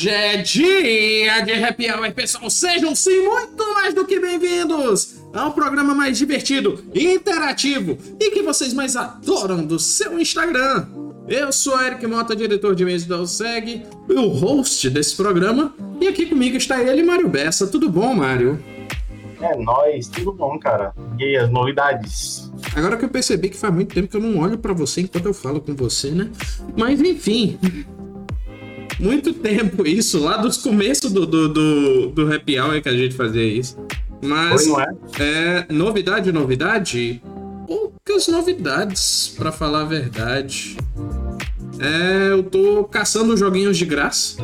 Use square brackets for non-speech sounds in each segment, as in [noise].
Hoje é dia de happy hour, pessoal. Sejam sim muito mais do que bem-vindos ao programa mais divertido, interativo e que vocês mais adoram do seu Instagram. Eu sou Eric Mota, diretor de mesa do Seg, o host desse programa, e aqui comigo está ele, Mário Bessa. Tudo bom, Mário? É nóis, tudo bom, cara. E aí, as novidades? Agora que eu percebi que faz muito tempo que eu não olho para você enquanto eu falo com você, né? Mas enfim, muito tempo isso, lá dos começos do, do, do, do Happy Hour que a gente fazia isso. Mas Foi, é? é novidade, novidade? Poucas novidades, pra falar a verdade. É, eu tô caçando joguinhos de graça.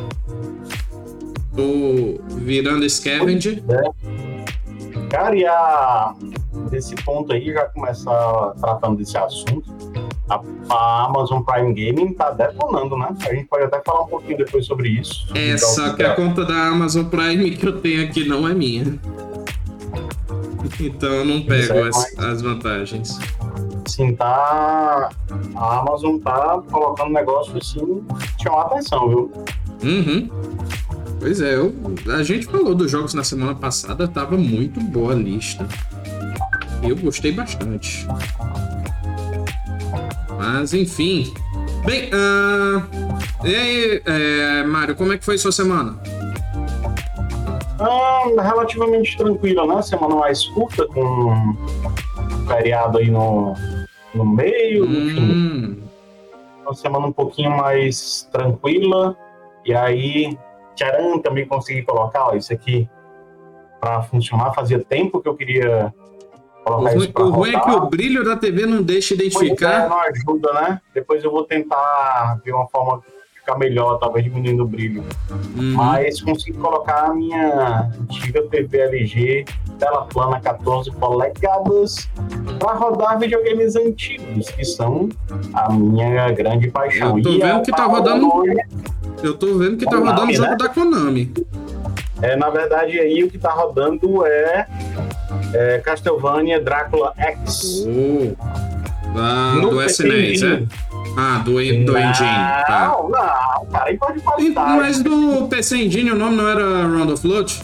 Tô virando scavenger. Cara, e a... desse ponto aí, já começar tratando desse assunto, a, a Amazon Prime Gaming tá detonando, né? A gente pode até falar um pouquinho depois sobre isso. É, só que a conta da Amazon Prime que eu tenho aqui não é minha. Então eu não pego é as, as vantagens. Assim, tá... A Amazon tá colocando negócio assim, chamar atenção, viu? Uhum. Pois é, eu, a gente falou dos jogos na semana passada, tava muito boa a lista. Eu gostei bastante. Mas enfim. Bem, ah, e aí, é, Mário, como é que foi sua semana? Ah, relativamente tranquila, né? Semana mais curta, com feriado aí no, no meio. Hum, uma semana um pouquinho mais tranquila. E aí, tcharam, também consegui colocar ó, isso aqui para funcionar. Fazia tempo que eu queria o colocar ruim, isso para o ruim é que o brilho da TV não deixa Pois é, identificar. não ajuda, né? Depois eu vou tentar ver uma forma de ficar melhor, talvez diminuindo o brilho. Uhum. Mas consegui colocar a minha antiga TV LG tela plana 14 polegadas para rodar videogames antigos, que são a minha grande paixão. Eu tô E vendo é que tá rodando- hoje, Eu tô vendo que tá Konami, rodando o jogo né? da Konami. É, na verdade, aí o que tá rodando é, é Castlevania Drácula X. Oh. Ah, do SNES, é? Engine. Ah, do, do Engine. Tá. Não, não, cara, aí pode qualidade. Mas do PC Engine o nome não era Round of Blood?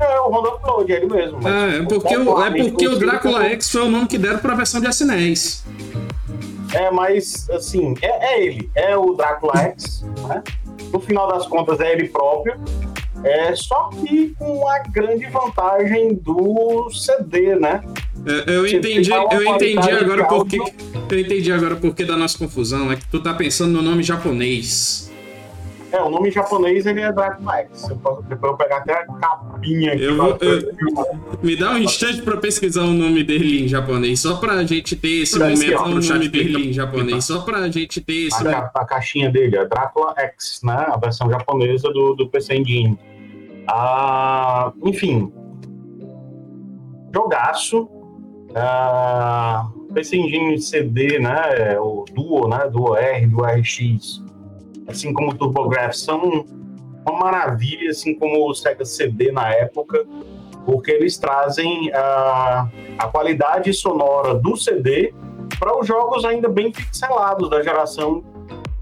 É o Rondo Upload, ele mesmo. É, é porque, o, é porque o Drácula como- X foi o nome que deram pra versão de SNES. É, mas assim, é, é ele, é o Drácula X, né? No final das contas é ele próprio. É só que com a grande vantagem do CD, né? É, Eu entendi, eu entendi agora porque. Eu entendi agora porque da nossa confusão. É que tu tá pensando no nome japonês. É, o nome japonês ele é Drácula X. Eu posso, depois eu pegar até a capinha aqui. Eu vou- eu- Me dá um instante pra pesquisar o nome dele em japonês, só pra gente ter esse momento ó, no nome dele. em japonês, só pra gente ter esse. a, ca- a caixinha dele, é Drácula X, né? A versão japonesa do, do PC Engine. Enfim. Jogaço. Ah, PC Engine CD, né? O Duo, né? Duo R, Duo RX. Assim como o TurboGrafx são uma maravilha, assim como o Sega CD na época, porque eles trazem ah, a qualidade sonora do CD para os jogos ainda bem pixelados da geração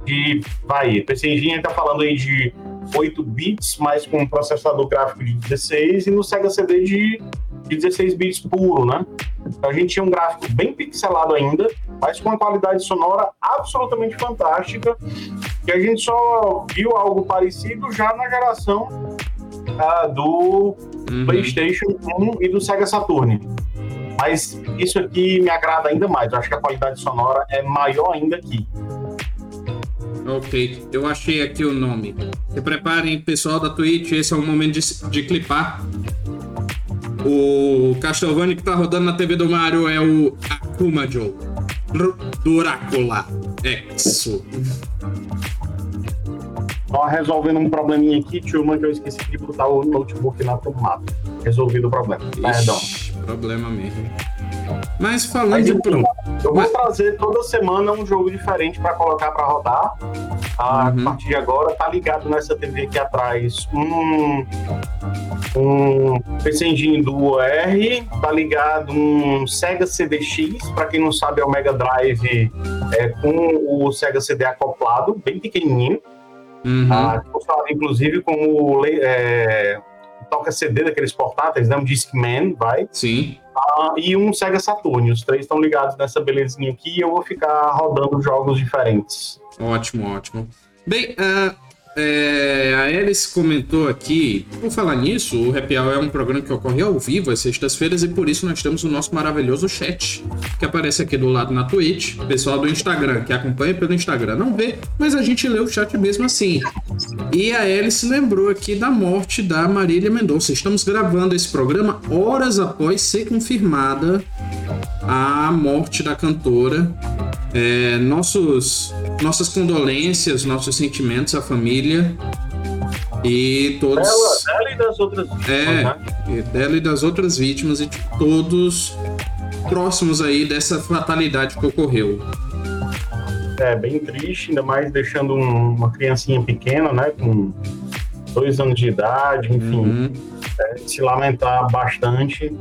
de. Vai, PC Engine está falando aí de 8 bits, mas com um processador gráfico de 16, e no Sega CD de, de 16 bits puro, né? Então a gente tinha um gráfico bem pixelado ainda, mas com uma qualidade sonora absolutamente fantástica, e a gente só viu algo parecido já na geração ah, do Uhum. PlayStation 1 e do Sega Saturn. Mas isso aqui me agrada ainda mais. Eu acho que a qualidade sonora é maior ainda aqui. Ok, eu achei aqui o nome. Se preparem, pessoal da Twitch, esse é o momento de, de clipar. O Castlevania que tá rodando na TV do Mario é o Akuma Joe. Drácula Exo. Só resolvendo um probleminha aqui, Tilman, que eu esqueci de botar o notebook na tomada. Resolvido o problema. Perdão. Ixi, problema mesmo. Mas falando Mas, de enfim, pro... Eu vou trazer toda semana um jogo diferente para colocar para rodar. A Uhum. partir de agora, tá ligado nessa TV aqui atrás um, um PC Engine Duo R, tá ligado um Sega CDX, para quem não sabe é o Mega Drive é, com o Sega CD acoplado, bem pequenininho. Uhum. Ah, funcionava inclusive como é, toca CD daqueles portáteis, né? Um Discman, vai. Sim. Ah, e um Sega Saturn. Os três estão ligados nessa belezinha aqui e eu vou ficar rodando jogos diferentes. Ótimo, ótimo. Bem, uh, é, a Alice comentou aqui, por falar nisso, o Happy Hour é um programa que ocorre ao vivo às sextas-feiras e por isso nós temos o nosso maravilhoso chat, que aparece aqui do lado na Twitch. Pessoal do Instagram, que acompanha pelo Instagram, não vê, mas a gente lê o chat mesmo assim. E a Alice lembrou aqui da morte da Marília Mendonça. Estamos gravando esse programa horas após ser confirmada a morte da cantora. É, nossos, nossas condolências, nossos sentimentos à família e todos. Dela, dela e das outras vítimas. É, dela e das outras vítimas e de todos próximos aí dessa fatalidade que ocorreu. É bem triste, ainda mais deixando um, uma criancinha pequena, né, com dois anos de idade, enfim, uhum. é, se lamentar bastante.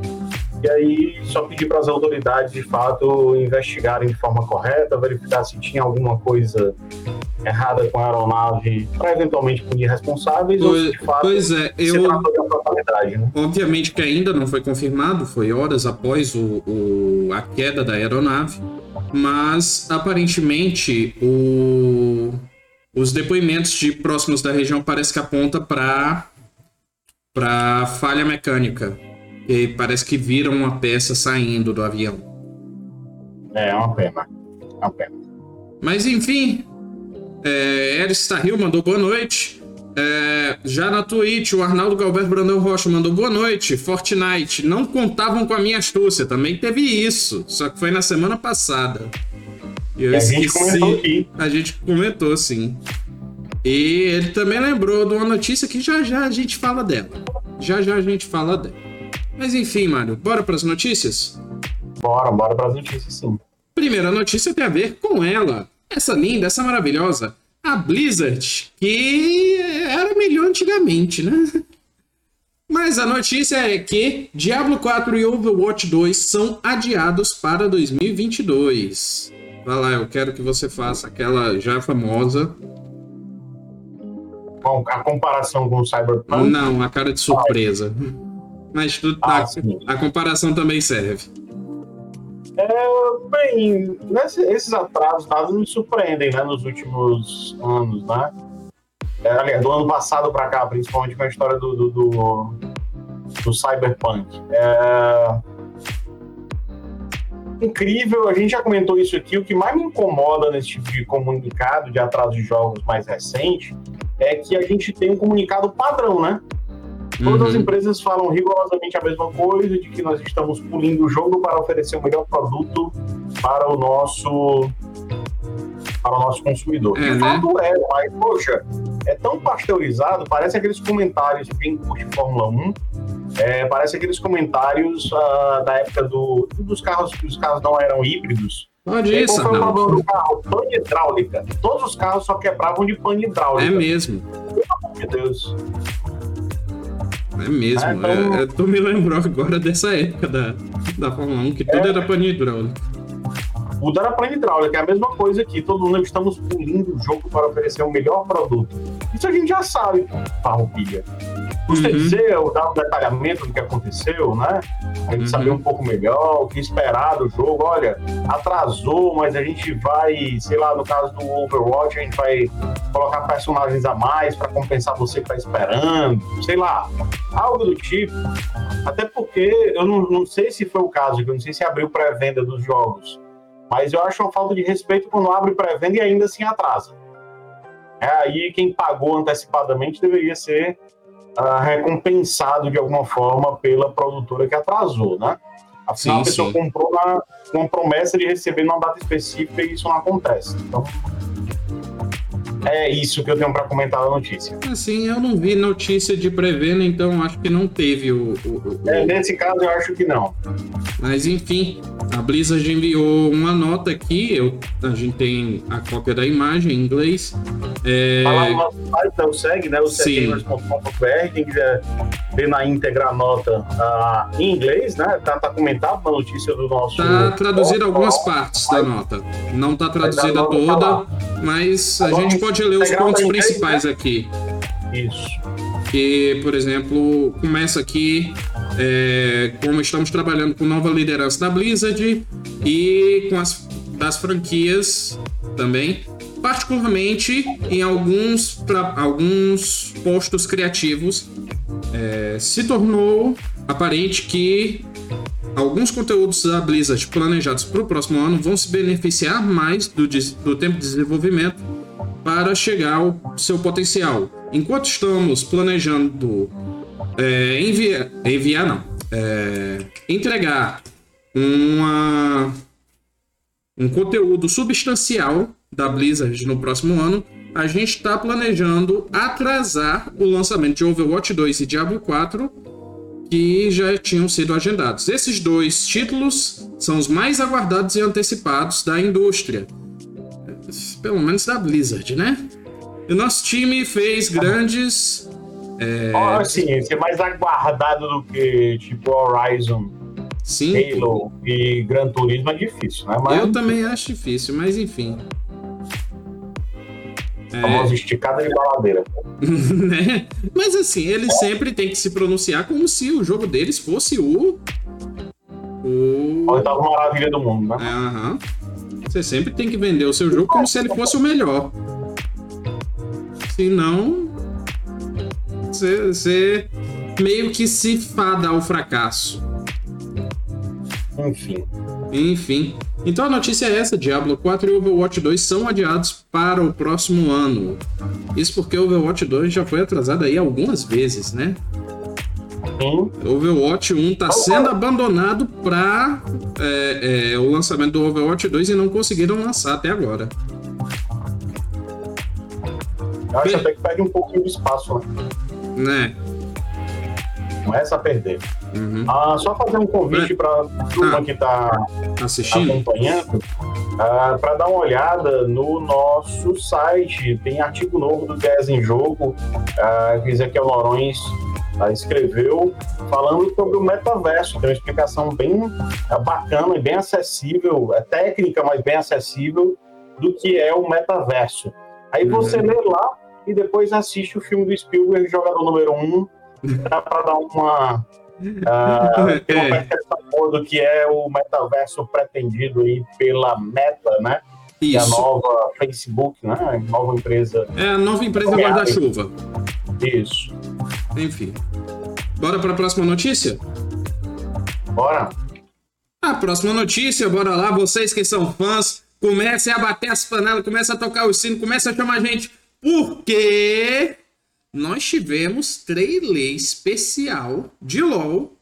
E aí só pedir para as autoridades, de fato, investigarem de forma correta, verificar se tinha alguma coisa errada com a aeronave para eventualmente punir responsáveis pois, ou de fato pois é, eu, né? Obviamente que ainda não foi confirmado, foi horas após o, o, a queda da aeronave, mas aparentemente o, os depoimentos de próximos da região parece que aponta para para falha mecânica e parece que viram uma peça saindo do avião. É, é uma pena. É uma pena. Mas enfim, é, Eric Starril mandou boa noite. É, já na Twitch, o Arnaldo Galberto Brandão Rocha mandou boa noite. Fortnite, não contavam com a minha astúcia. Também teve isso, só que foi na semana passada. Eu a esqueci. Gente comentou aqui. A gente comentou, sim. E ele também lembrou de uma notícia que já já a gente fala dela. Já já a gente fala dela. Mas enfim, Mário, bora para as notícias? Bora, bora para as notícias, sim. Primeira notícia tem a ver com ela, essa linda, essa maravilhosa, a Blizzard, que era melhor antigamente, né? Mas a notícia é que Diablo 4 e Overwatch 2 são adiados para 2022. Vai lá, eu quero que você faça aquela já famosa. Com a comparação com o Cyberpunk? Não, a cara de surpresa. Mas tudo, ah, a, a, comparação também serve. É, bem, nesse, esses atrasos dados me surpreendem, né, nos últimos anos, né? É, aliás, do ano passado para cá, principalmente com a história do, do, do, do Cyberpunk. É... Incrível, a gente já comentou isso aqui. O que mais me incomoda nesse tipo de comunicado de atraso de jogos mais recente é que a gente tem um comunicado padrão, né? Todas uhum. as empresas falam rigorosamente a mesma coisa, de que nós estamos pulindo o jogo para oferecer o melhor produto para o nosso para o nosso consumidor. É, de né? fato é, mas, poxa, é tão pasteurizado, parece aqueles comentários de quem curte Fórmula 1, é, parece aqueles comentários uh, da época do, dos carros que os carros não eram híbridos. Pode isso, qual foi o problema do carro? Pane hidráulica. Todos os carros só quebravam de pane hidráulica. É mesmo. Pelo amor de Deus. É mesmo. Ah, então... é, é, tu me lembrou agora dessa época da, da Fórmula 1, que tudo é... era pane hidráulico. Tudo era pane hidráulico, é a mesma coisa aqui. Todo mundo estamos pulindo o jogo para oferecer o melhor produto. Isso a gente já sabe, Farroupilha. Custa uhum. dizer, dar um detalhamento do que aconteceu, né? A gente uhum. saber um pouco melhor, o que esperar do jogo. Olha, atrasou, mas a gente vai, sei lá, no caso do Overwatch, a gente vai colocar personagens a mais para compensar você que tá esperando, sei lá, algo do tipo. Até porque eu não, não sei se foi o caso, eu não sei se abriu pré-venda dos jogos, mas eu acho uma falta de respeito quando abre pré-venda e ainda assim atrasa. É aí quem pagou antecipadamente deveria ser uh, recompensado de alguma forma pela produtora que atrasou, né? Afinal, sim, a pessoa sim. comprou na, uma promessa de receber numa data específica e isso não acontece. Então, é isso que eu tenho para comentar da notícia. Assim, eu não vi notícia de pré-venda, então acho que não teve o. o, o... É, nesse caso, eu acho que não. Mas enfim, a Blizzard enviou uma nota aqui, eu, a gente tem a cópia da imagem em inglês. É... Falar no nosso site, então segue, né? O cgamers.com.br, quem quiser ver na íntegra a nota uh, em inglês, né? Tá, tá comentado na notícia do nosso. Tá traduzido algumas partes da nota. Não tá traduzida toda, mas a gente pode ler os pontos principais né? aqui. Isso. Que, por exemplo, começa aqui é, como estamos trabalhando com nova liderança da Blizzard e com as das franquias também, particularmente em alguns, pra, alguns postos criativos, é, se tornou aparente que alguns conteúdos da Blizzard planejados para o próximo ano vão se beneficiar mais do, do tempo de desenvolvimento para chegar ao seu potencial. Enquanto estamos planejando é, enviar, enviar não, é, entregar uma, um conteúdo substancial da Blizzard no próximo ano, a gente está planejando atrasar o lançamento de Overwatch 2 e Diablo 4, que já tinham sido agendados. Esses dois títulos são os mais aguardados e antecipados da indústria, pelo menos da Blizzard, né? O nosso time fez grandes é... Oh, assim, esse é mais aguardado do que tipo Horizon, Sim. Halo e Gran Turismo é difícil, né? Mas... Eu também acho difícil, mas enfim. Famosa é... esticada de baladeira. [laughs] né? Mas assim, eles sempre têm que se pronunciar como se o jogo deles fosse o. O. A oitava maravilha do mundo, né? É, uhum. Você sempre tem que vender o seu jogo como se ele fosse o melhor. Senão, você meio que se fada ao fracasso. Enfim. Enfim. Então a notícia é essa: Diablo 4 e Overwatch 2 são adiados para o próximo ano. Isso porque o Overwatch 2 já foi atrasado aí algumas vezes, né? Sim. Overwatch 1 está sendo abandonado para é, é, o lançamento do Overwatch 2 e não conseguiram lançar até agora. Eu acho até que perde um pouquinho de espaço, né? Né? Começa a perder. Uhum. Ah, só fazer um convite para a turma ah, que está acompanhando, ah, para dar uma olhada no nosso site. Tem artigo novo do 10 em Jogo, ah, que Ezequiel Norões ah, escreveu, falando sobre o metaverso. Tem uma explicação bem bacana e bem acessível, é técnica, mas bem acessível, do que é o metaverso. Aí você uhum. lê lá e depois assiste o filme do Spielberg, Jogador Número 1, um, [laughs] para dar uma, [laughs] uh, uma do que é o metaverso pretendido aí pela Meta, né? Isso. É a nova Facebook, né? A nova empresa. É a nova empresa guarda-chuva. Isso. Enfim. Bora para a próxima notícia? Bora. A próxima notícia, bora lá, vocês que são fãs, comecem a bater as panelas, comecem a tocar o sino, comecem a chamar a gente porque nós tivemos trailer especial de LoL,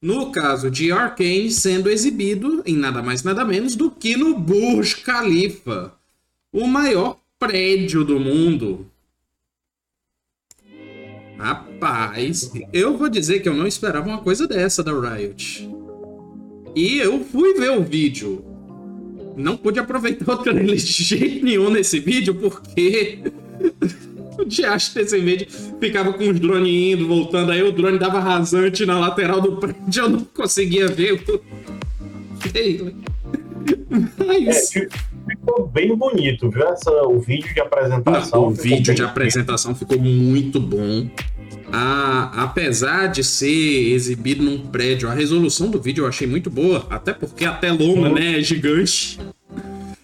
no caso de Arcane, sendo exibido em nada mais nada menos do que no Burj Khalifa, o maior prédio do mundo. Rapaz, eu vou dizer que eu não esperava uma coisa dessa da Riot. E eu fui ver o vídeo. Não pude aproveitar o trailer de jeito nenhum nesse vídeo, porque [laughs] o diacho desse vídeo ficava com os drones indo, voltando, aí o drone dava rasante na lateral do prédio, eu não conseguia ver o Mas... É, ficou bem bonito, viu? Essa, o vídeo de apresentação. o vídeo de apresentação ficou muito bom. A, apesar de ser exibido num prédio, a resolução do vídeo eu achei muito boa, até porque a telona, uhum. né, é gigante.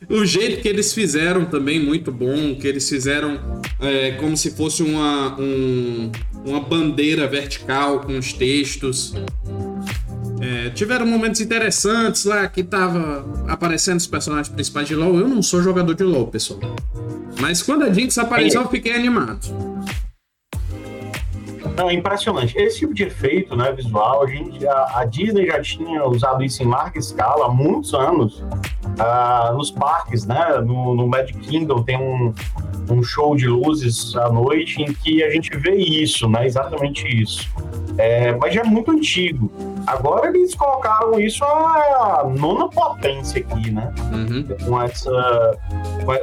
O jeito que eles fizeram também muito bom, que eles fizeram é, como se fosse uma, um, uma bandeira vertical com os textos. É, tiveram momentos interessantes lá que tava aparecendo os personagens principais de LoL. Eu não sou jogador de LoL, pessoal. Mas quando a Jinx apareceu, eu fiquei animado. Não, é impressionante. Esse tipo de efeito né, visual, a, gente, a, a Disney já tinha usado isso em larga escala há muitos anos. Uh, nos parques, né? No, no Magic Kingdom tem um, um show de luzes à noite em que a gente vê isso, né? Exatamente isso. É, mas já é muito antigo. Agora eles colocaram isso a nona potência aqui, né? Uhum. Com, essa,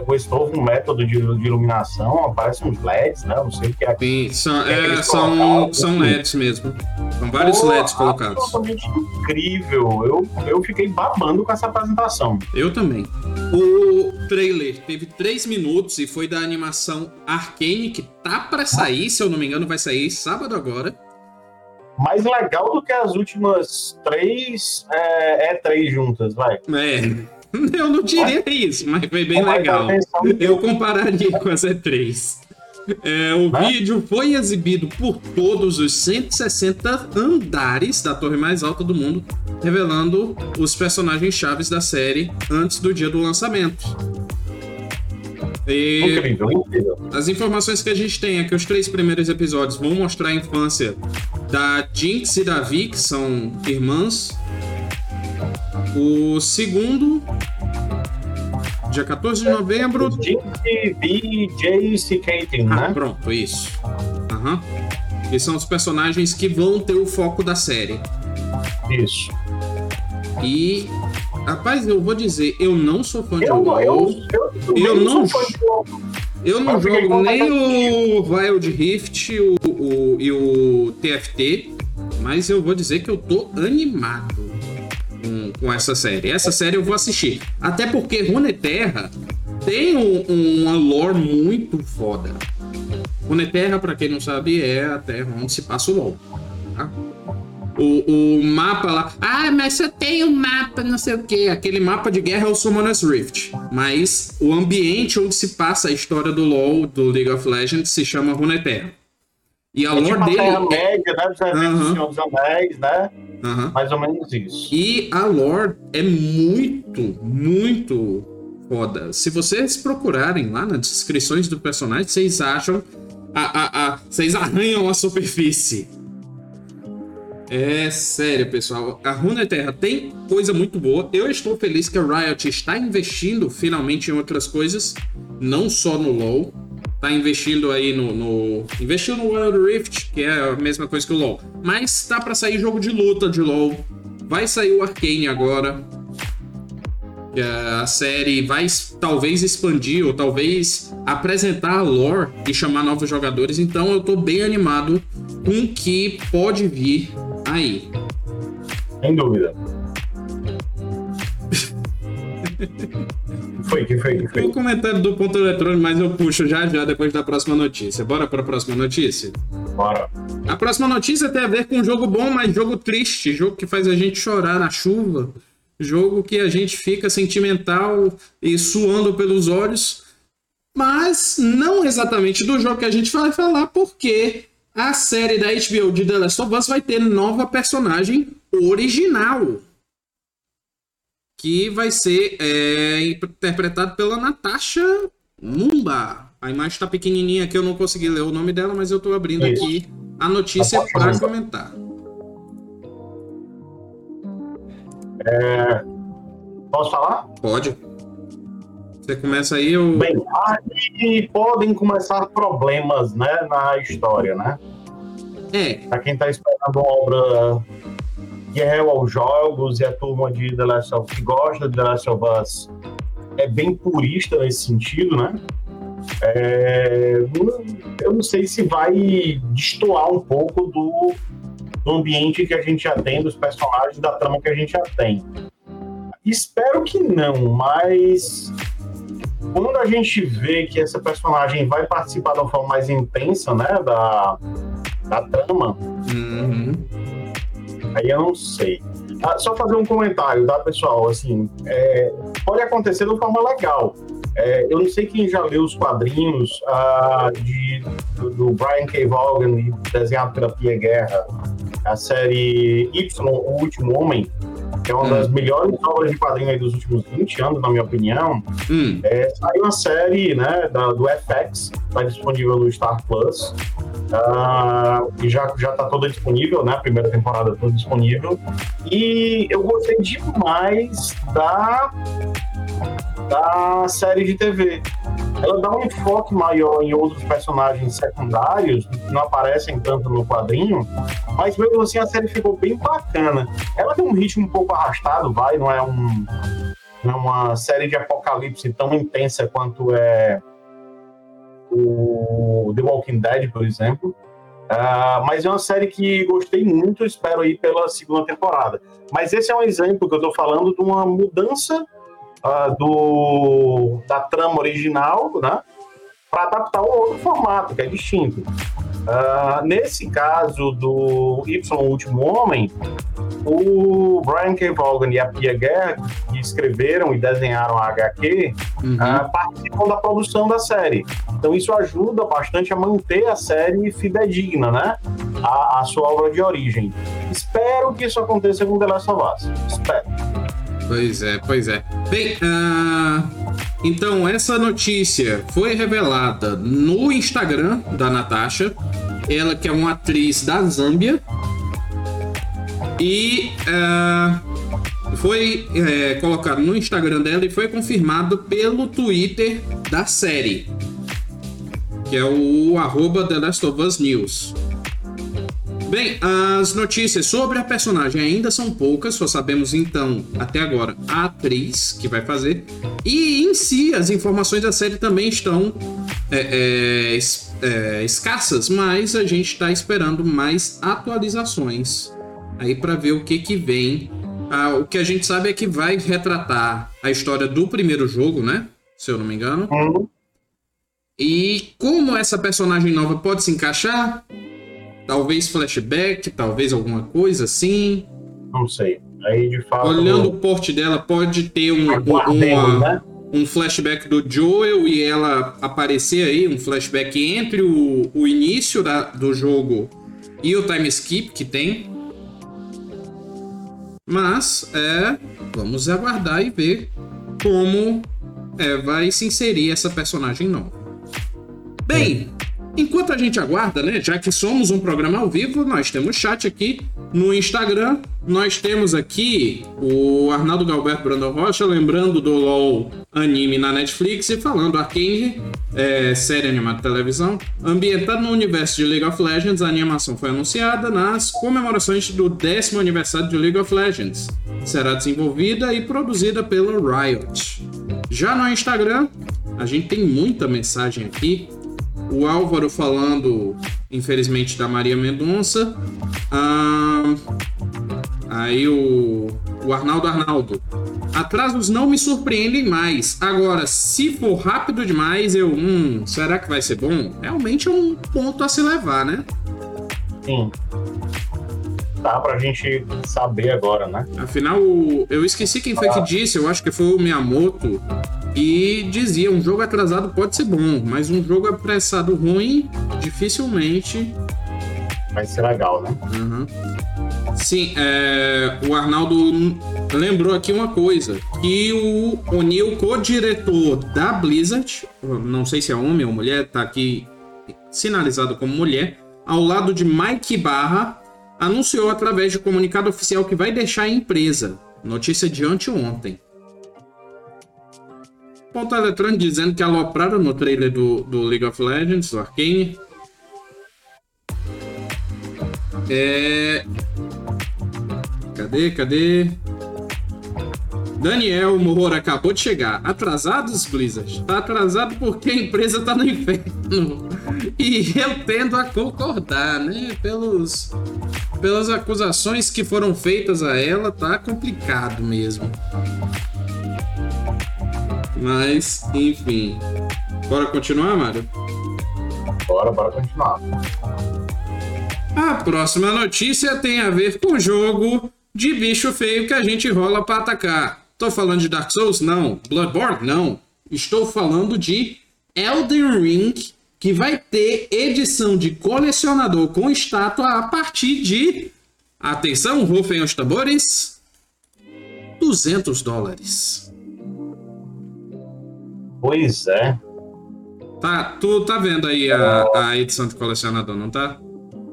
com esse novo método de, de iluminação, aparecem uns LEDs, né? Não sei o que é. Sim, são, que é é, são, são LEDs mesmo. São vários Pô, LEDs colocados. Absolutamente incrível. Eu, eu fiquei babando com essa apresentação. Eu também. O trailer teve 3 minutos e foi da animação Arcane, que tá pra sair, se eu não me engano, vai sair sábado agora. Mais legal do que as últimas três é, é três juntas, vai. É, [laughs] eu não diria isso, mas foi bem Com mais legal. Eu compararia com as E3. É, o Né? vídeo foi exibido por todos os 160 andares da torre mais alta do mundo, revelando os personagens chaves da série antes do dia do lançamento. E Incrível, incrível. as informações que a gente tem é que os três primeiros episódios vão mostrar a infância da Jinx e da Vi, que são irmãs. O segundo, dia 14 de novembro, Jinx, B, Jace e Caitlyn, Ah, né? pronto, isso. Aham. Que são os personagens que vão ter o foco da série. Isso. E. Rapaz, eu vou dizer, eu não sou fã de Eu, LoL. eu, eu, Eu não- sou fã de LoL. Eu não jogo nem o Wild Rift o, o- e o TFT, mas eu vou dizer que eu tô animado com, com essa série. Essa série eu vou assistir. Até porque Runeterra tem um- uma lore muito foda. Runeterra, pra quem não sabe, é a terra onde se passa o LoL. tá? O, o mapa lá. Ah, mas só tem um mapa, não sei o que. Aquele mapa de guerra é o Summoner's Rift. Mas o ambiente onde se passa a história do LoL, do League of Legends, se chama Runeterra. E a É lore tipo dele. Terra-média, né? Dos eventos Aham. do Senhor dos Anéis, né? Aham. Mais ou menos isso. E a lore é muito, muito foda. Se vocês procurarem lá nas descrições do personagem, vocês acham. A, a, a- vocês arranham a superfície. É sério, pessoal. A Runeterra tem coisa muito boa. Eu estou feliz que a Riot está investindo finalmente em outras coisas, não só no LoL. Tá investindo aí no. no... Investiu no Wild Rift, que é a mesma coisa que o LoL. Mas tá pra sair jogo de luta de LoL. Vai sair o Arcane agora. A série vai talvez expandir ou talvez apresentar a lore e chamar novos jogadores. Então eu tô bem animado com o que pode vir aí. Sem dúvida. [laughs] foi, que foi, que foi? um comentário do ponto eletrônico, mas eu puxo já já depois da próxima notícia. Bora para a próxima notícia? Bora. A próxima notícia tem a ver com um jogo bom, mas jogo triste, jogo que faz a gente chorar na chuva, jogo que a gente fica sentimental e suando pelos olhos, mas não exatamente do jogo que a gente vai falar, porque a série da HBO de The Last of Us vai ter nova personagem original. Que vai ser é, interpretado pela Natasha Mumba. A imagem tá pequenininha aqui, eu não consegui ler o nome dela, mas eu tô abrindo Isso. aqui a notícia Natasha para comentar. Posso falar? Pode. Você começa aí, eu. Bem, aí podem começar problemas, né, na história, né? É, Pra quem tá esperando uma obra fiel aos jogos e a turma de The Last of que gosta de The Last of Us é bem purista nesse sentido, né? É, eu não sei se vai destoar um pouco do, do ambiente que a gente já tem, dos personagens, da trama que a gente já tem. Espero que não, mas quando a gente vê que essa personagem vai participar de uma forma mais intensa, né, da, da trama, uhum. Aí eu não sei. Ah, só fazer um comentário, tá, pessoal? Assim, é, pode acontecer de uma forma legal. É, eu não sei quem já leu os quadrinhos ah, de, do, do Brian K. Vaughan, e desenhado pela Pia Guerra, a série Y, O Último Homem, é uma Hum. das melhores obras de quadrinho aí dos últimos 20 anos, na minha opinião. Hum, É, saiu uma série né, da, do FX, está disponível no Star Plus. E já, já tá toda disponível, né? A primeira temporada toda disponível. E eu gostei demais da da série de TV. Ela dá um enfoque maior em outros personagens secundários, que não aparecem tanto no quadrinho, mas mesmo assim a série ficou bem bacana. Ela tem um ritmo um pouco arrastado, vai, não é um é uma série de apocalipse tão intensa quanto é o The Walking Dead, por exemplo. Uh, mas é uma série que gostei muito, espero ir pela segunda temporada. Mas esse é um exemplo que eu estou falando de uma mudança uh, do, da trama original, né? Para adaptar um outro formato, que é distinto. Uh, nesse caso do Y Último Homem, o Brian K. Vaughan e a Pia Guerra, que escreveram e desenharam a HQ, uhum. uh, participam da produção da série. Então isso ajuda bastante a manter a série fidedigna, né? A, a sua obra de origem. Espero que isso aconteça com The Last of Us. Espero. Pois é, pois é. Bem, uh, então essa notícia foi revelada no Instagram da Natasha. Ela que é uma atriz da Zâmbia. E uh, foi uh, colocado no Instagram dela e foi confirmado pelo Twitter da série. Que é o arroba The Last of Us News. Bem, as notícias sobre a personagem ainda são poucas, só sabemos então, até agora, a atriz que vai fazer. E em si, as informações da série também estão é, é, é, escassas, mas a gente está esperando mais atualizações aí para ver o que, que vem. Ah, o que a gente sabe é que vai retratar a história do primeiro jogo, né? Se eu não me engano. E como essa personagem nova pode se encaixar? Talvez flashback, talvez alguma coisa assim. Não sei. Aí de fato. Olhando o porte dela, pode ter um, um, uma, né? um flashback do Joel e ela aparecer aí, um flashback entre o, o início da, do jogo e o time skip que tem. Mas é. Vamos aguardar e ver como é, vai se inserir essa personagem nova. Bem, Enquanto a gente aguarda, né? Já que somos um programa ao vivo, nós temos chat aqui no Instagram. Nós temos aqui o Arnaldo Galberto Brandon Rocha, lembrando do LOL anime na Netflix e falando Arcane, é, série animada de televisão. Ambientada no universo de League of Legends, a animação foi anunciada nas comemorações do décimo aniversário de League of Legends. Será desenvolvida e produzida pelo Riot. Já no Instagram, a gente tem muita mensagem aqui o Álvaro falando, infelizmente, da Maria Mendonça. Ah, aí o, o Arnaldo Arnaldo. Atrasos não me surpreendem mais. Agora, se for rápido demais, eu. Hum, será que vai ser bom? Realmente é um ponto a se levar, né? Sim. Dá pra gente saber agora, né? Afinal, eu esqueci quem foi que disse, eu acho que foi o Miyamoto e dizia: um jogo atrasado pode ser bom, mas um jogo apressado ruim, dificilmente. Vai ser legal, né? Uhum. Sim, é, o Arnaldo lembrou aqui uma coisa: que o O'Neill, co-diretor da Blizzard, não sei se é homem ou mulher, tá aqui sinalizado como mulher, ao lado de Mike Barra, anunciou através de comunicado oficial que vai deixar a empresa. Notícia de anteontem ponto eletrônico dizendo que alopraram no trailer do, do League of Legends, do Arcane. É. Cadê, cadê? Daniel Moura acabou de chegar. Atrasados, Blizzard? Tá atrasado porque a empresa tá no inferno. [laughs] E eu tendo a concordar, né? Pelos, pelas acusações que foram feitas a ela, tá complicado mesmo. Mas, enfim. Bora continuar, Mário? Bora, bora continuar. A próxima notícia tem a ver com o jogo de bicho feio que a gente rola para atacar. Tô falando de Dark Souls? Não. Bloodborne? Não. Estou falando de Elden Ring, que vai ter edição de colecionador com estátua a partir de. Atenção, rufem os tambores. 200 dólares. Pois é. Tá, tu tá vendo aí a, a edição de colecionador, não tá?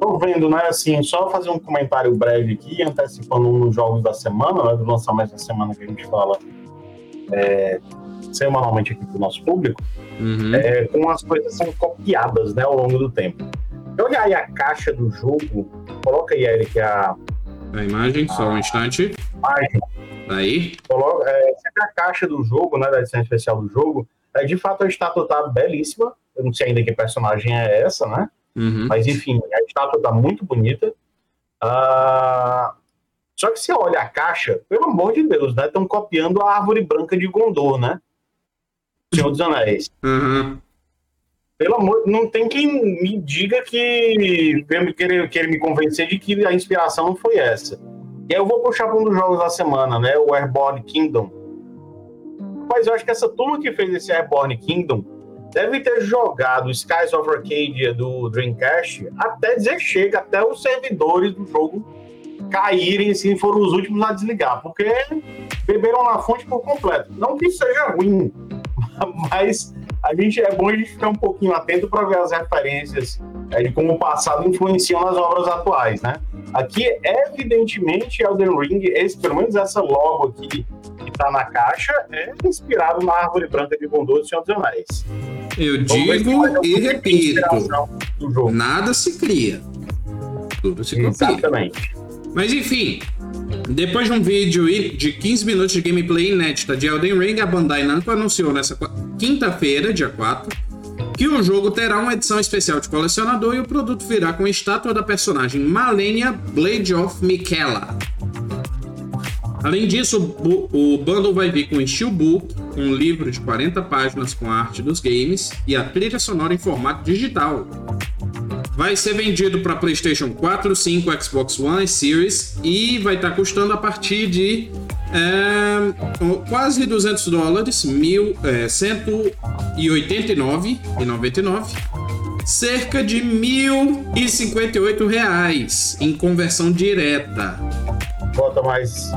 Tô vendo, né? Assim, só fazer um comentário breve aqui, antecipando um dos jogos da semana, né? Do lançamento da semana que a gente fala. É, semanalmente aqui para o nosso público, Uhum. é, como as coisas são copiadas né, ao longo do tempo. Olha aí a caixa do jogo, coloca aí, Eric, a A imagem, só um instante. imagem, Aí. coloca, é, a caixa do jogo, né, da edição especial do jogo, é, de fato a estátua tá belíssima, eu não sei ainda que personagem é essa, né? Uhum. Mas enfim, a estátua tá muito bonita. Ah, Só que você olha a caixa, pelo amor de Deus, né? Estão copiando a árvore branca de Gondor, né? Senhor dos Anéis. Uhum. Pelo amor, não tem quem me diga que querer, querer me convencer de que a inspiração não foi essa. E aí eu vou puxar para um dos jogos da semana, né? O Airborne Kingdom. Mas eu acho que essa turma que fez esse Airborne Kingdom deve ter jogado Skies of Arcadia do Dreamcast até dizer chega, até os servidores do jogo caírem, assim, foram os últimos a desligar, porque beberam na fonte por completo. Não que isso seja ruim, [laughs] mas a gente é bom a gente ficar um pouquinho atento para ver as referências é, de como o passado influenciam nas obras atuais, né? Aqui, evidentemente, Elden Ring, esse, pelo menos essa logo aqui que tá na caixa, é inspirado na árvore branca de Gondor do Senhor dos Anéis. Eu digo e repito: nada se cria. Tudo se copia. Exatamente. Mas enfim, depois de um vídeo de 15 minutos de gameplay inédita de Elden Ring, a Bandai Namco anunciou nessa qua- quinta-feira, dia 4, que o jogo terá uma edição especial de colecionador e o produto virá com a estátua da personagem Malenia Blade of Miquela. Além disso, o o bundle vai vir com um steelbook, um livro de 40 páginas com a arte dos games e a trilha sonora em formato digital. Vai ser vendido para PlayStation 4, 5, Xbox One e Series e vai estar custando a partir de é, quase 200 dólares, mil, é, 189,99, cerca de 1.058 reais em conversão direta. Bota mais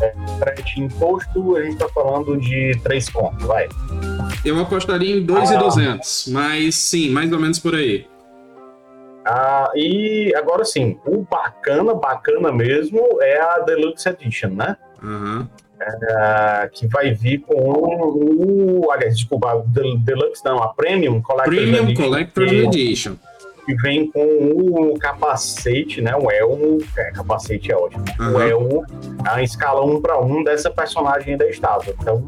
é, frete imposto, a gente tá falando de 3 contos, vai. Eu apostaria em 2.200, mas sim, mais ou menos por aí. Ah, e agora sim, o bacana, bacana mesmo, é a Deluxe Edition, né? Aham. Ah, que vai vir com o. Aliás, desculpa, Deluxe não, a Premium Collector's Premium Edition, Collector's que, Edition. que vem com o capacete, né? O elmo. É, capacete é ótimo. O Aham. elmo, a escala 1 para 1 dessa personagem da estátua. Então.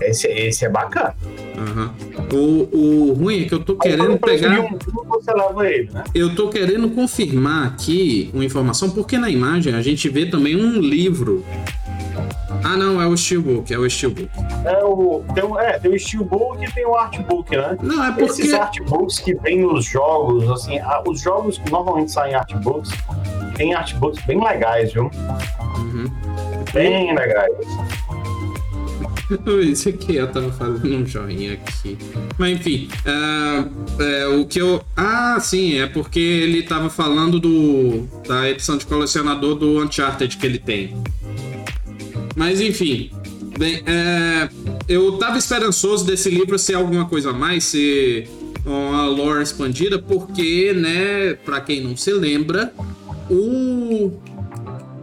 Esse, esse é bacana. Aham. O, o ruim é que eu tô querendo Aí, pegar. um, você leva ele, né? Eu tô querendo confirmar aqui uma informação, porque na imagem a gente vê também um livro. Ah, não, é o Steelbook, é o Steelbook. É o, tem, o- é, tem o Steelbook e tem o Artbook, né? Não, é porque. Esses artbooks que tem nos jogos, assim, os jogos que normalmente saem artbooks, tem artbooks bem legais, viu? Uhum. Bem legais. [laughs] Esse aqui eu tava fazendo um joinha aqui. Mas enfim, ah, é, o que eu. Ah, sim, é porque ele tava falando do da edição de colecionador do Uncharted que ele tem. Mas enfim. Bem, é, eu tava esperançoso desse livro ser alguma coisa a mais, ser uma lore expandida, porque, né, pra quem não se lembra, o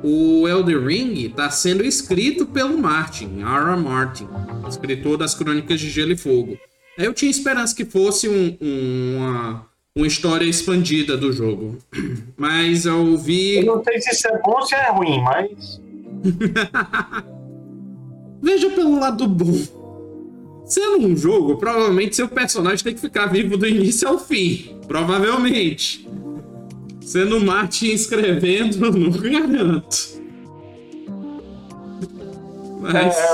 o Elden Ring está sendo escrito pelo Martin, R.R. Martin, escritor das Crônicas de Gelo e Fogo. Eu tinha esperança que fosse um- um- uma, uma história expandida do jogo. [clears throat] Mas eu Eu vi. não sei se isso é bom ou se é ruim, mas [laughs] Veja pelo lado bom. Sendo um jogo, provavelmente seu personagem tem que ficar vivo do início ao fim. Provavelmente. Sendo o Martin escrevendo, não garanto. Mas... é.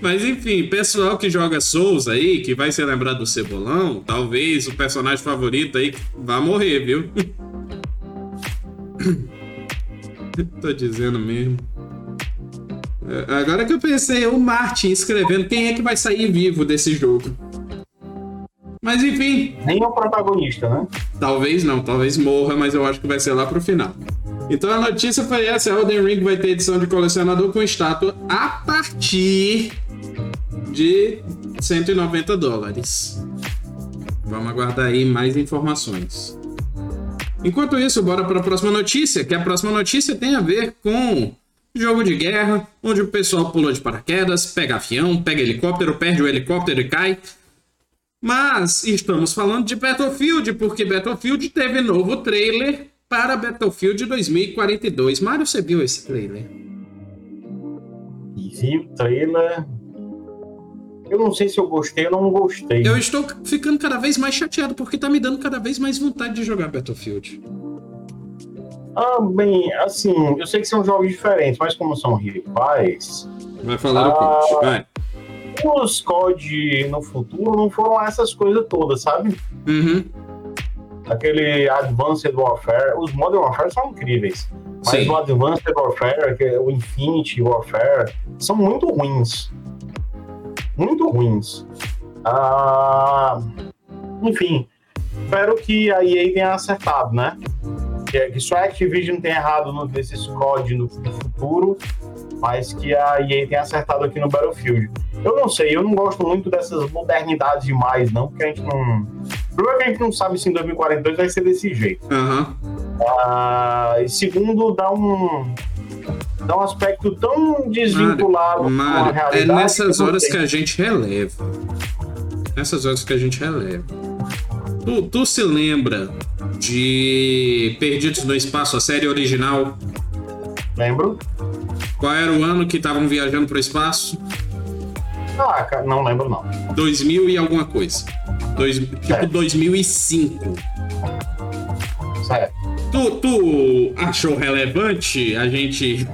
Mas enfim, pessoal que joga Souls aí, que vai se lembrar do Cebolão, talvez o personagem favorito aí vá morrer, viu? [coughs] Tô dizendo mesmo. É, Agora que eu pensei, o Martin escrevendo quem é que vai sair vivo desse jogo. Mas enfim, Nem o protagonista, né? Talvez não, talvez morra, mas eu acho que vai ser lá pro final. Então a notícia foi essa: Elden Ring vai ter edição de colecionador com estátua a partir de 190 dólares. Vamos aguardar aí mais informações. Enquanto isso, bora para a próxima notícia, que a próxima notícia tem a ver com Jogo de guerra, onde o pessoal pula de paraquedas, pega avião, pega helicóptero, perde o helicóptero e cai. Mas estamos falando de Battlefield, porque Battlefield teve novo trailer para Battlefield 2042. Mário, você viu esse trailer? Vi o trailer. Eu não sei se eu gostei ou não gostei. Eu estou ficando cada vez mais chateado, porque tá me dando cada vez mais vontade de jogar Battlefield. Ah, bem, assim, eu sei que são jogos diferentes, mas como são rivais. Vai falar Ah. coach, vai. Os COD no futuro não foram essas coisas todas, sabe? Uhum. Aquele Advanced Warfare. Os Modern Warfare são incríveis. Mas Sim. o Advanced Warfare, é o Infinity Warfare, são muito ruins. Muito ruins. Ah, enfim, espero que a EA tenha acertado, né? Que, que só a Activision tenha errado no, nesses COD no, no futuro, mas que a EA tenha acertado aqui no Battlefield. Eu não sei, eu não gosto muito dessas modernidades demais, não, porque a gente não. Primeiro que a gente não sabe se em 2042 vai ser desse jeito. Ah, e segundo, dá um. Dá um aspecto tão desvinculado com a Mário, é nessas não horas sei. que a gente releva. Nessas horas que a gente releva. Tu, tu se lembra de Perdidos no Espaço, a série original? Lembro? Qual era o ano que estavam viajando pro espaço? Ah, ca- não lembro, não. 2000 e alguma coisa. Dois, tipo É. 2005. Certo. Tu, tu achou relevante a gente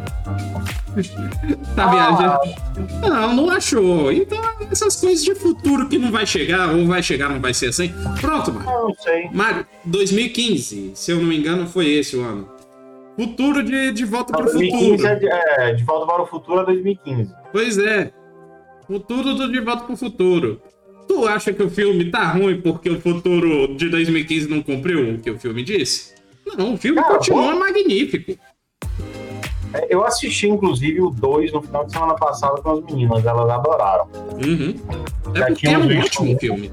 [laughs] tá viajando? Não, não achou. Então, essas coisas de futuro que não vai chegar, ou vai chegar, não vai ser assim. Pronto, Mário. Não sei. Mário, 2015, se eu não me engano, foi esse o ano. Futuro de, de volta pro 2015 futuro. é de, é, de volta para o futuro é 2015. Pois é. Futuro do De Volta pro Futuro. Tu acha que o filme tá ruim porque o futuro de 2015 não cumpriu o que o filme disse? Não, o filme Cara, continua magnífico. É, Eu assisti, inclusive, o 2 no final de semana passada com as meninas, elas adoraram. Uhum. É Já porque é um ótimo filme.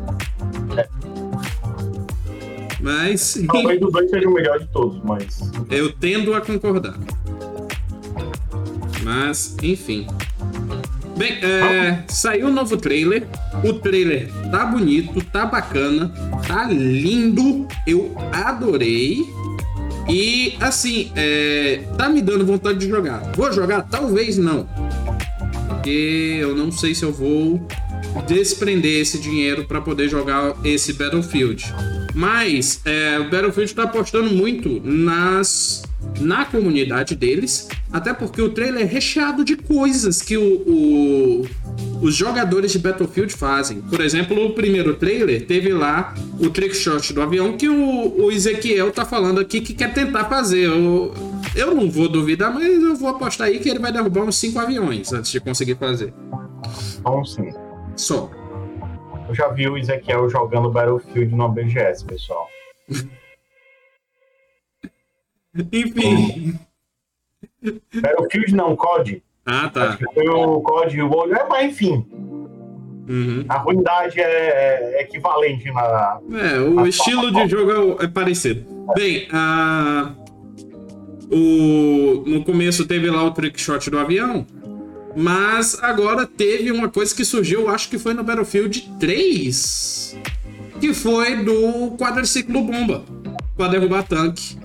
Mas [laughs] Talvez o 2 seja o melhor de todos, mas. eu tendo a concordar. Mas, enfim. Bem, é, saiu um novo trailer. O trailer tá bonito, tá bacana, tá lindo. Eu adorei. E, assim, é, tá me dando vontade de jogar. Vou jogar? Talvez não. Porque eu não sei se eu vou desprender esse dinheiro para poder jogar esse Battlefield. Mas é, o Battlefield tá apostando muito nas na comunidade deles, até porque o trailer é recheado de coisas que o, o- os jogadores de Battlefield fazem. Por exemplo, o primeiro trailer teve lá o trick shot do avião que o, o Ezequiel tá falando aqui que quer tentar fazer. Eu, eu não vou duvidar, mas eu vou apostar aí que ele vai derrubar uns cinco aviões antes de conseguir fazer. Então, sim. Só. Eu já vi o Ezequiel jogando Battlefield no BGS, pessoal. Enfim. Battlefield não, COD. Ah, tá. Acho que foi o COD o World. É, mas enfim, Uhum. a ruindade é, é equivalente na. É, o estilo de jogo é, é parecido. Bem, a... o... no começo teve lá o trick shot do avião, mas agora teve uma coisa que surgiu, acho que foi no Battlefield 3, que foi do quadriciclo bomba para derrubar tanque,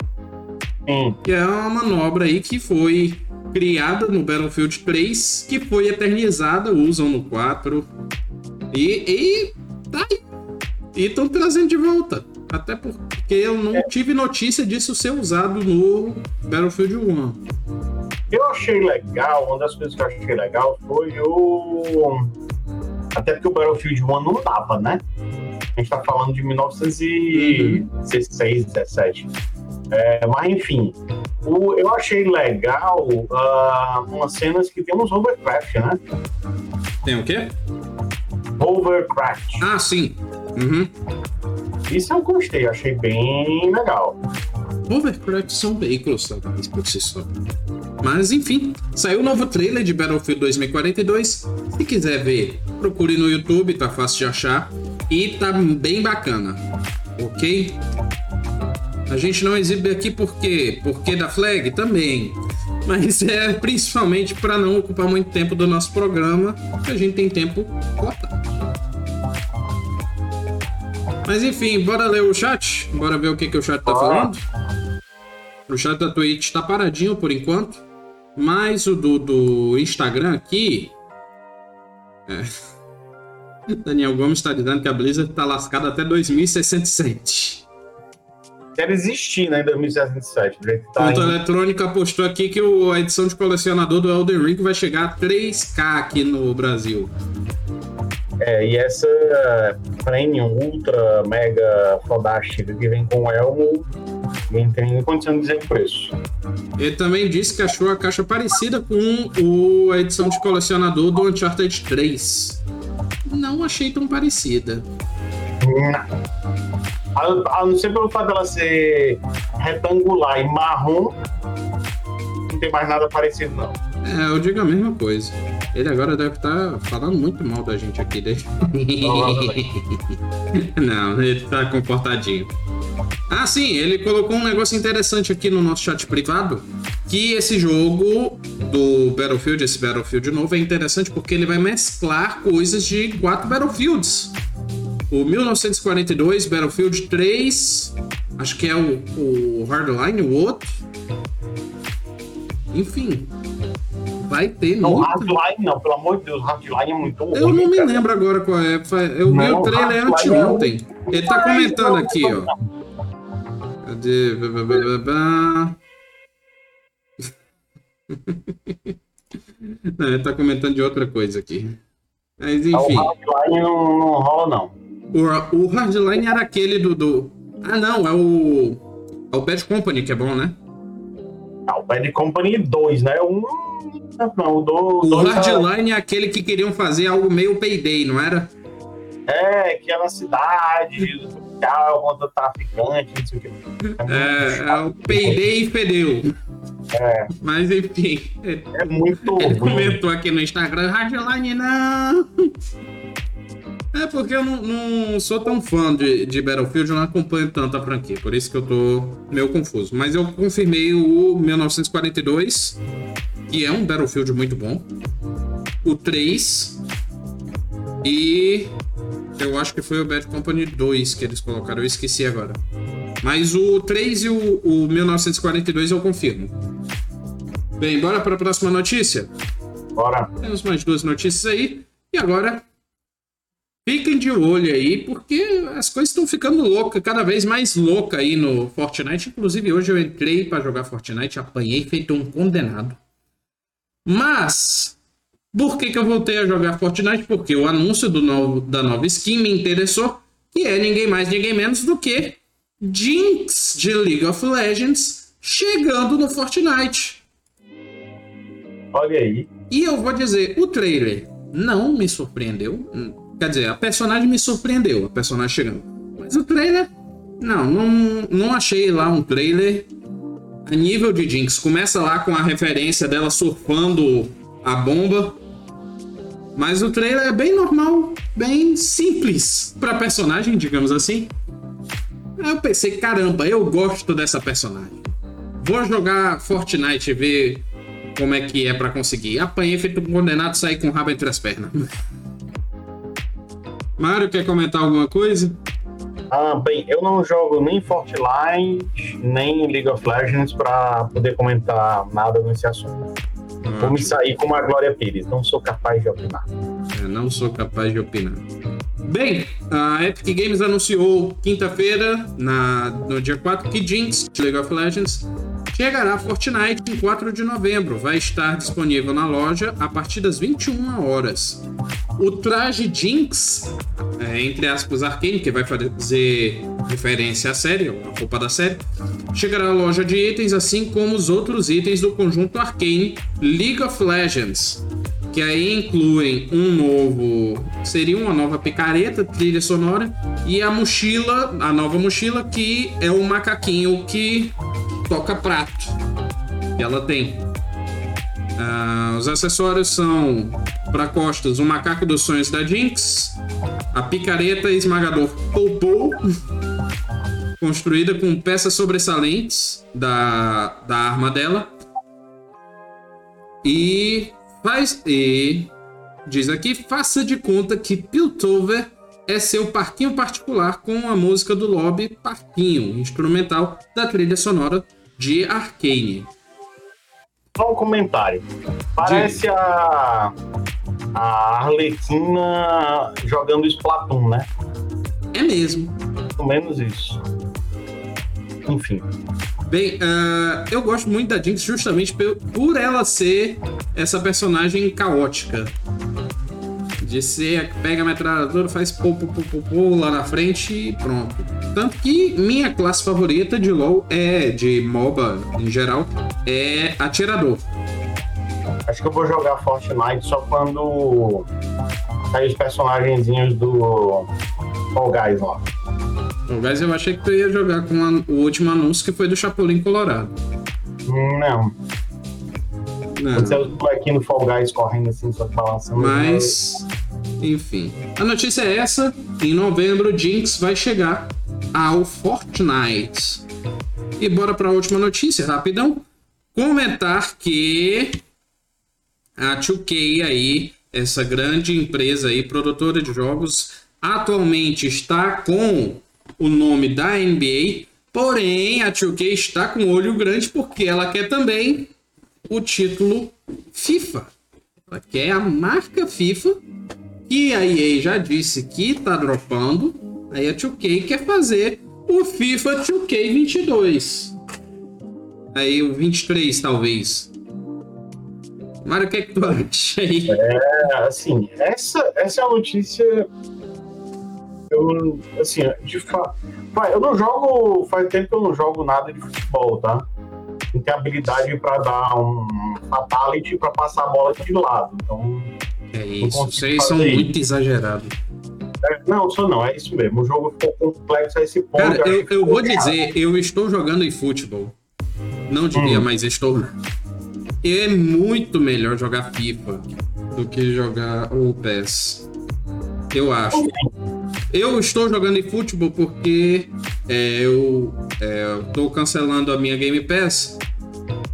Sim. que é uma manobra aí que foi criada no Battlefield 3, que foi eternizada, usam no 4 e, e tá aí. E estão trazendo de volta. Até porque eu não tive notícia disso ser usado no Battlefield 1. Eu achei legal, uma das coisas que eu achei legal foi o. Até porque o Battlefield 1 não dava, né? A gente tá falando de 1916, 17. É, mas enfim, o- eu achei legal ah, umas cenas que tem uns hovercraft, né? Tem o quê? Hovercraft. Ah, sim. Uhum. Isso eu gostei, achei bem legal. Hovercraft são veículos talvez por si só. Mas enfim, saiu o novo trailer de Battlefield 2042. Se quiser ver, procure no YouTube, tá fácil de achar. E tá bem bacana. Ok? A gente não exibe aqui por quê? Porque da flag também. [laughs] Mas é principalmente para não ocupar muito tempo do nosso programa, que a gente tem tempo cortado. Mas enfim, bora ler o chat? Bora ver o que, que o chat tá falando? O chat da Twitch tá paradinho por enquanto. Mas o do, do Instagram aqui. É. [laughs] Daniel Gomes está dizendo que a Blizzard tá lascada até 2067. Quer existir, né, em 2067. Tá Ponto Eletrônico apostou aqui que o, a edição de colecionador do Elden Ring vai chegar a 3K aqui no Brasil. É, e essa Premium Ultra Mega Fodástica que vem com o Elmo, nem tem condição de dizer o preço. Ele também disse que achou a caixa parecida com o, a edição de colecionador do Uncharted 3. Não achei tão parecida. A, a não ser pelo fato dela ser retangular e marrom, não tem mais nada parecido, não. É, eu digo a mesma coisa. Ele agora deve estar tá falando muito mal da gente aqui. Desde... [laughs] Não, ele tá comportadinho. Ah, sim, ele colocou um negócio interessante aqui no nosso chat privado. Que esse jogo do Battlefield, esse Battlefield novo, é interessante porque ele vai mesclar coisas de quatro Battlefields. O 1942, Battlefield 3, acho que é o, o Hardline, o outro. Enfim, vai ter não, muito. Hardline não, pelo amor de Deus, Hardline é muito ruim. Eu não me cara. lembro agora qual é. Eu vi o trailer anteontem. É Ele tá comentando aqui, ó. Cadê? [laughs] Não, ele tá comentando de outra coisa aqui. Mas enfim. O Hardline não, não rola, não. O, o Hardline era aquele do, do. Ah, não, é o. É o Bad Company que é bom, né? Ah, o Bad Company 2, né? Um não, o do. O Hardline é aquele que queriam fazer algo meio payday, não era? É, que é na cidade, social, contra traficante, não sei o que. É, é o payday e fedeu. É. Mas enfim. É muito. Ele comentou aqui no Instagram: Hardline não. É porque eu não, não, sou tão fã de, de Battlefield, eu não acompanho tanto a franquia, por isso que eu tô meio confuso. Mas eu confirmei o 1942 que é um Battlefield muito bom. O 3 e eu acho que foi o Bad Company 2 que eles colocaram, eu esqueci agora. Mas o 3 e o, o 1942 eu confirmo. Bem, bora para a próxima notícia? Bora. Temos mais duas notícias aí. E agora, fiquem de olho aí, porque as coisas estão ficando loucas, cada vez mais louca aí no Fortnite. Inclusive, hoje eu entrei para jogar Fortnite, apanhei feito um condenado. Mas, por que, que eu voltei a jogar Fortnite? Porque o anúncio do novo, da nova skin me interessou, que é ninguém mais, ninguém menos do que Jinx de League of Legends chegando no Fortnite. Olha aí. E eu vou dizer, o trailer não me surpreendeu. Quer dizer, a personagem me surpreendeu, a personagem chegando. Mas o trailer, não, não, não achei lá um trailer a nível de Jinx. Começa lá com a referência dela surfando a bomba. Mas o trailer é bem normal, bem simples para personagem, digamos assim. Aí eu pensei, caramba, eu gosto dessa personagem. Vou jogar Fortnite e ver como é que é para conseguir. Apanhei feito um condenado sair com o rabo entre as pernas. Mário, quer comentar alguma coisa? Ah, bem, eu não jogo nem Fortnite, nem League of Legends para poder comentar nada nesse assunto. Vou me sair como a Glória Pires, não sou capaz de opinar. Eu não sou capaz de opinar. Bem, a Epic Games anunciou quinta-feira, no dia 4, que Jinx, League of Legends, chegará a Fortnite em 4 de novembro. Vai estar disponível na loja a partir das 21 horas. O traje Jinx, é, entre aspas, Arcane, que vai fazer referência à série, a roupa da série, chegará à loja de itens, assim como os outros itens do conjunto Arcane League of Legends. Que aí incluem um novo. Seria uma nova picareta, trilha sonora, e a mochila, a nova mochila, que é o macaquinho que toca prato. Ela tem. Uh, os acessórios são para costas o macaco dos sonhos da Jinx, a picareta esmagador Poupou, [laughs] construída com peças sobressalentes da, da arma dela, E faz. E diz aqui: faça de conta que Piltover é seu parquinho particular com a música do lobby Parquinho, instrumental da trilha sonora de Arcane. Só um comentário. Parece a, a Arlequina jogando Splatoon, né? É mesmo. Pelo menos isso. Enfim. Bem, uh, eu gosto muito da Jinx justamente por, por ela ser essa personagem caótica. Ser, pega a metralhadora, faz pô, pô, pô, pô, pô lá na frente e pronto. Tanto que minha classe favorita de LoL é, de MOBA em geral, é atirador. Acho que eu vou jogar Fortnite só quando sair os personagenzinhos do Fall Guys lá. Fall Guys eu achei que tu ia jogar com a, o último anúncio que foi do Chapolin Colorado. Não. Não. Você é aqui no Fall Guys correndo assim, só balançando. Mas, enfim. A notícia é essa. Em novembro, Jinx vai chegar ao Fortnite. E bora para a última notícia, rapidão. Comentar que a 2K aí, essa grande empresa aí, produtora de jogos, atualmente está com o nome da NBA, porém a 2K está com olho grande porque ela quer também o título FIFA. Ela quer a marca FIFA, que a EA já disse que está dropando, aí a 2K quer fazer o FIFA 2K 22. Aí o 23 talvez. Mário, o que, é que tu acha aí? É, assim, essa, essa é a notícia eu, assim, de fato. Eu não jogo. Faz tempo que eu não jogo nada de futebol, tá? Não tenho habilidade para dar um fatality para passar a bola de lado. Então. É isso, vocês são muito exagerados. É, não, só não, é isso mesmo. O jogo ficou complexo a esse ponto. Cara, eu, eu, eu vou dizer, eu estou jogando em futebol. Não diria, hum. mas estou. É muito melhor jogar FIFA do que jogar o PES. Eu acho. Eu estou jogando em futebol porque é, eu estou é, cancelando a minha Game Pass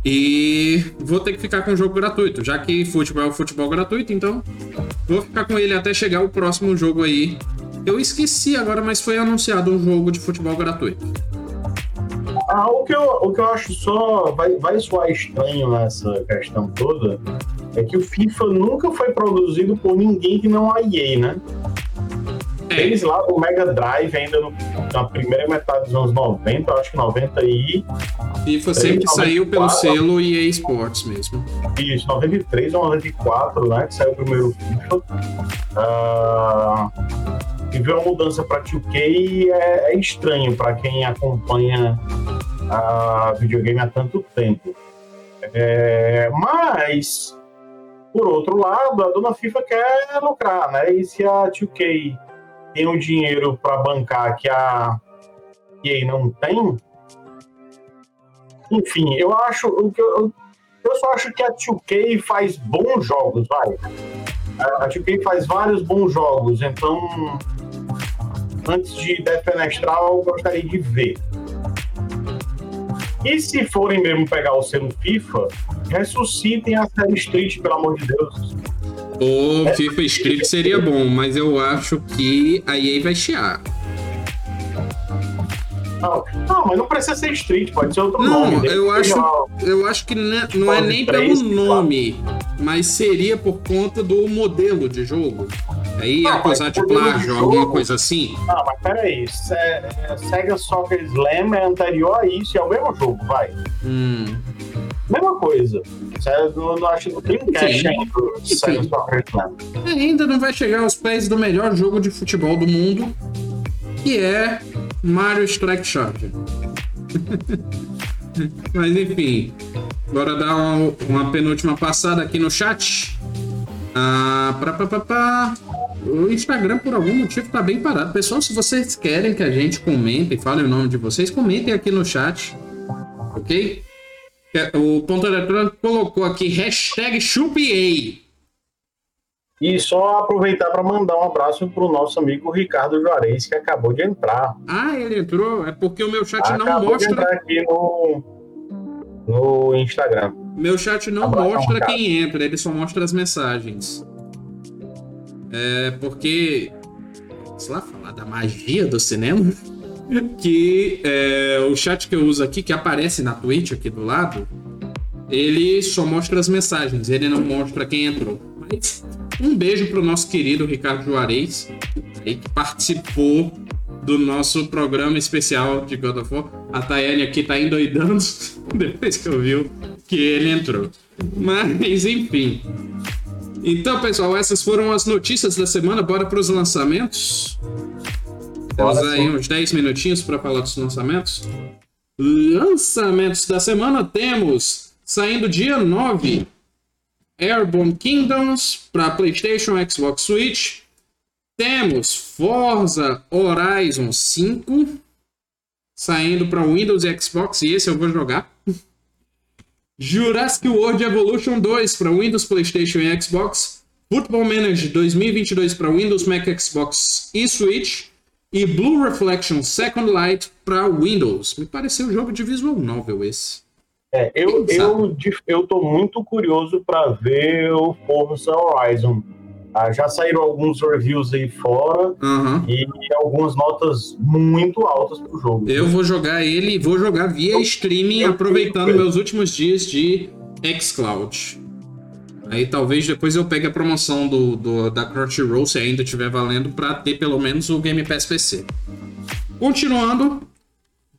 e vou ter que ficar com o jogo gratuito, já que futebol é futebol gratuito, então vou ficar com ele até chegar o próximo jogo aí. Eu esqueci agora, mas foi anunciado um jogo de futebol gratuito. Ah, o, que eu, o que eu acho só vai, vai soar estranho nessa questão toda é que o FIFA nunca foi produzido por ninguém que não a EA, né? Eles lá no Mega Drive, ainda no, na primeira metade dos anos 90, acho que 90 e. FIFA sempre saiu pelo selo EA Sports mesmo. Isso, 93 ou 94, né? Que saiu o primeiro FIFA. Uh, e viu uma mudança para 2K e é, é estranho para quem acompanha a videogame há tanto tempo. É, mas, por outro lado, a dona FIFA quer lucrar, né? E se a 2K tem o dinheiro para bancar que a EA não tem, enfim, eu acho. Eu, eu só acho que a 2K faz bons jogos, vai. A 2K faz vários bons jogos, então antes de defenestrar, eu gostaria de ver. E se forem mesmo pegar o selo FIFA, ressuscitem a série Street, pelo amor de Deus. O. FIFA Street seria bom, mas eu acho que a EA vai chiar. Não, não, mas não precisa ser Street, pode ser outro não, nome. Não, eu acho, eu acho que não é nem pelo nome, mas seria por conta do modelo de jogo. Aí não, acusar de plágio, alguma coisa assim. Não, mas peraí. É, Sega Soccer Slam é anterior a isso, é o mesmo jogo, vai. Hum. Mesma coisa. Eu não acho que tem cash ainda Sega Soccer Slam. Ainda não vai chegar aos pés do melhor jogo de futebol do mundo, que é Mario Strike Charger. [laughs] Mas enfim, bora dar uma, uma, penúltima passada aqui no chat. Ah, pra, pra, pra, pra. O Instagram, por algum motivo, tá bem parado. Pessoal, se vocês querem que a gente comente e fale o nome de vocês, comentem aqui no chat. Ok? O ponto eletrônico colocou aqui hashtag chupiei. E só aproveitar para mandar um abraço para o nosso amigo Ricardo Juarez, que acabou de entrar. Ah, ele entrou? É porque o meu chat acabou não mostra. De entrar aqui no, no Instagram. Meu chat não Abraço, mostra cara. quem entra, ele só mostra as mensagens. É porque. Sei lá, falar da magia do cinema. [laughs] Que é, o chat que eu uso aqui, que aparece na Twitch aqui do lado, ele só mostra as mensagens, ele não mostra quem entrou. Mas um beijo pro nosso querido Ricardo Juarez, aí, que participou do nosso programa especial de God of War. A Tayane aqui tá endoidando [laughs] depois que ouviu que ele entrou. Mas, enfim. Então, pessoal, essas foram as notícias da semana. Bora para os lançamentos. Temos Bora, aí uns 10 minutinhos para falar dos lançamentos. Lançamentos da semana temos, saindo dia 9, Airborne Kingdoms para PlayStation, Xbox Switch. Temos Forza Horizon 5 saindo para Windows e Xbox, e esse eu vou jogar. Jurassic World Evolution 2 para Windows, PlayStation e Xbox. Football Manager 2022 para Windows, Mac, Xbox e Switch. E Blue Reflection Second Light para Windows. Me pareceu um jogo de visual novel esse. É, eu, eu, eu tô muito curioso para ver o Forza Horizon. Ah, já saíram alguns reviews aí fora Aham. e algumas notas muito altas pro jogo. Eu vou jogar ele e vou jogar via streaming, eu- aproveitando eu- meus últimos dias de xCloud. Aí talvez depois eu pegue a promoção do, do- da Crunchyroll, se ainda estiver valendo, pra ter pelo menos o Game Pass PC. Continuando,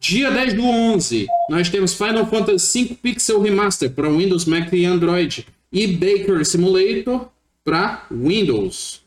dia 10 do 11, nós temos Final Fantasy V Pixel Remaster para Windows, Mac e Android. E Baker Simulator para Windows.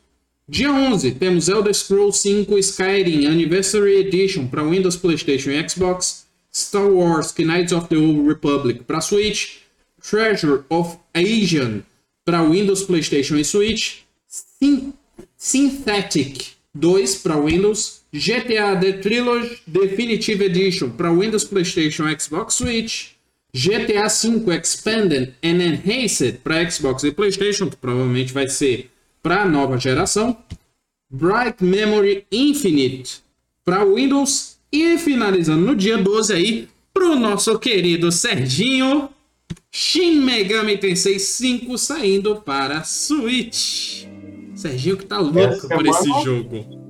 Dia 11, temos Elder Scrolls 5 Skyrim Anniversary Edition para Windows, PlayStation e Xbox, Star Wars Knights of the Old Republic para Switch, Treasure of Asian para Windows, PlayStation e Switch, Syn- Synthetic 2 para Windows, GTA The Trilogy Definitive Edition para Windows, PlayStation Xbox Switch, GTA V Expanded and Enhanced para Xbox e PlayStation, que provavelmente vai ser para a nova geração. Bright Memory Infinite para Windows e finalizando no dia 12 aí pro nosso querido Serginho Shin Megami Tensei 5 saindo para Switch. Serginho que tá louco Essa por esse jogo.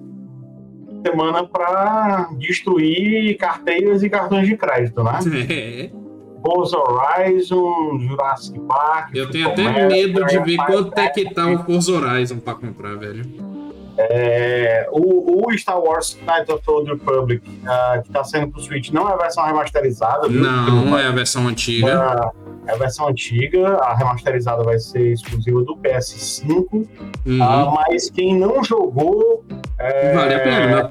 Semana para destruir carteiras e cartões de crédito, né? É, Forza Horizon, Jurassic Park. eu tenho até medo de ver quanto é que tá o Forza Horizon para comprar, velho. É, o, o Star Wars Knights of the Old Republic, ah, que está saindo pro Switch, não é a versão remasterizada, viu? Não, é a versão antiga. É a versão antiga, a remasterizada vai ser exclusiva do PS5, Uhum. ah, mas quem não jogou é, Vale a pena, né?